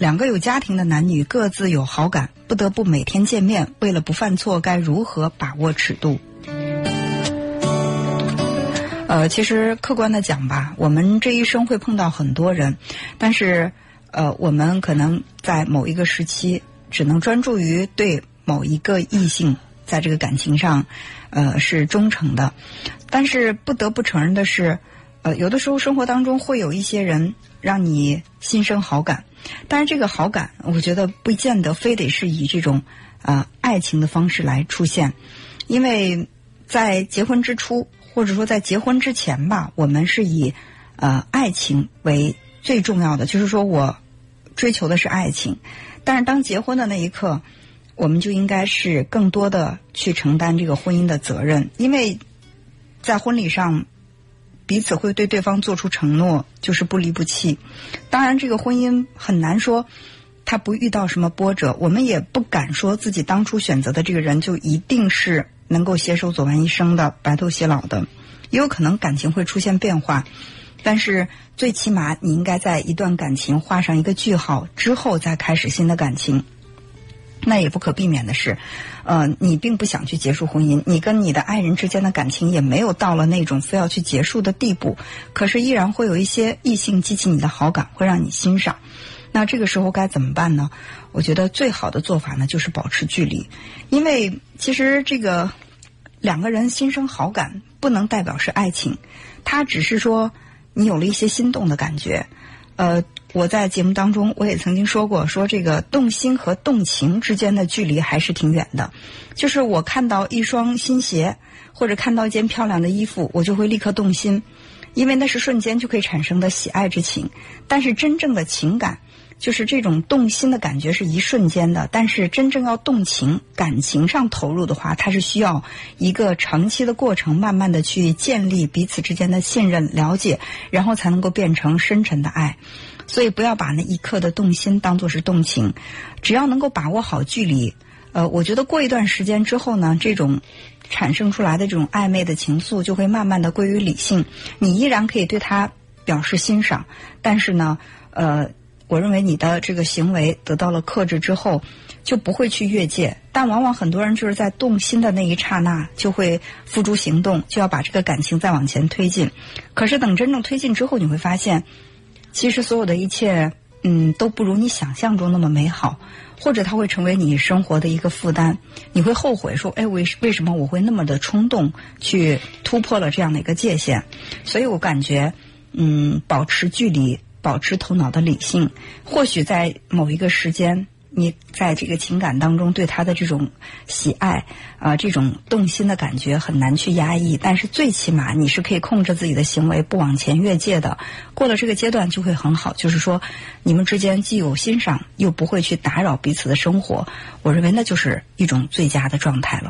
两个有家庭的男女各自有好感，不得不每天见面，为了不犯错，该如何把握尺度？呃，其实客观的讲吧，我们这一生会碰到很多人，但是呃，我们可能在某一个时期只能专注于对某一个异性在这个感情上，呃，是忠诚的。但是不得不承认的是，呃，有的时候生活当中会有一些人让你心生好感，但是这个好感，我觉得不见得非得是以这种呃爱情的方式来出现，因为在结婚之初。或者说，在结婚之前吧，我们是以呃爱情为最重要的，就是说我追求的是爱情。但是当结婚的那一刻，我们就应该是更多的去承担这个婚姻的责任，因为在婚礼上彼此会对对方做出承诺，就是不离不弃。当然，这个婚姻很难说他不遇到什么波折，我们也不敢说自己当初选择的这个人就一定是。能够携手走完一生的白头偕老的，也有可能感情会出现变化，但是最起码你应该在一段感情画上一个句号之后再开始新的感情。那也不可避免的是，呃，你并不想去结束婚姻，你跟你的爱人之间的感情也没有到了那种非要去结束的地步，可是依然会有一些异性激起你的好感，会让你欣赏。那这个时候该怎么办呢？我觉得最好的做法呢，就是保持距离，因为其实这个两个人心生好感，不能代表是爱情，它只是说你有了一些心动的感觉。呃，我在节目当中我也曾经说过，说这个动心和动情之间的距离还是挺远的。就是我看到一双新鞋，或者看到一件漂亮的衣服，我就会立刻动心，因为那是瞬间就可以产生的喜爱之情。但是真正的情感。就是这种动心的感觉是一瞬间的，但是真正要动情、感情上投入的话，它是需要一个长期的过程，慢慢的去建立彼此之间的信任、了解，然后才能够变成深沉的爱。所以不要把那一刻的动心当做是动情，只要能够把握好距离，呃，我觉得过一段时间之后呢，这种产生出来的这种暧昧的情愫就会慢慢的归于理性，你依然可以对他表示欣赏，但是呢，呃。我认为你的这个行为得到了克制之后，就不会去越界。但往往很多人就是在动心的那一刹那，就会付诸行动，就要把这个感情再往前推进。可是等真正推进之后，你会发现，其实所有的一切，嗯，都不如你想象中那么美好，或者它会成为你生活的一个负担。你会后悔说：“哎，为为什么我会那么的冲动去突破了这样的一个界限？”所以我感觉，嗯，保持距离。保持头脑的理性，或许在某一个时间，你在这个情感当中对他的这种喜爱啊，这种动心的感觉很难去压抑。但是最起码你是可以控制自己的行为，不往前越界的。过了这个阶段就会很好，就是说你们之间既有欣赏，又不会去打扰彼此的生活。我认为那就是一种最佳的状态了。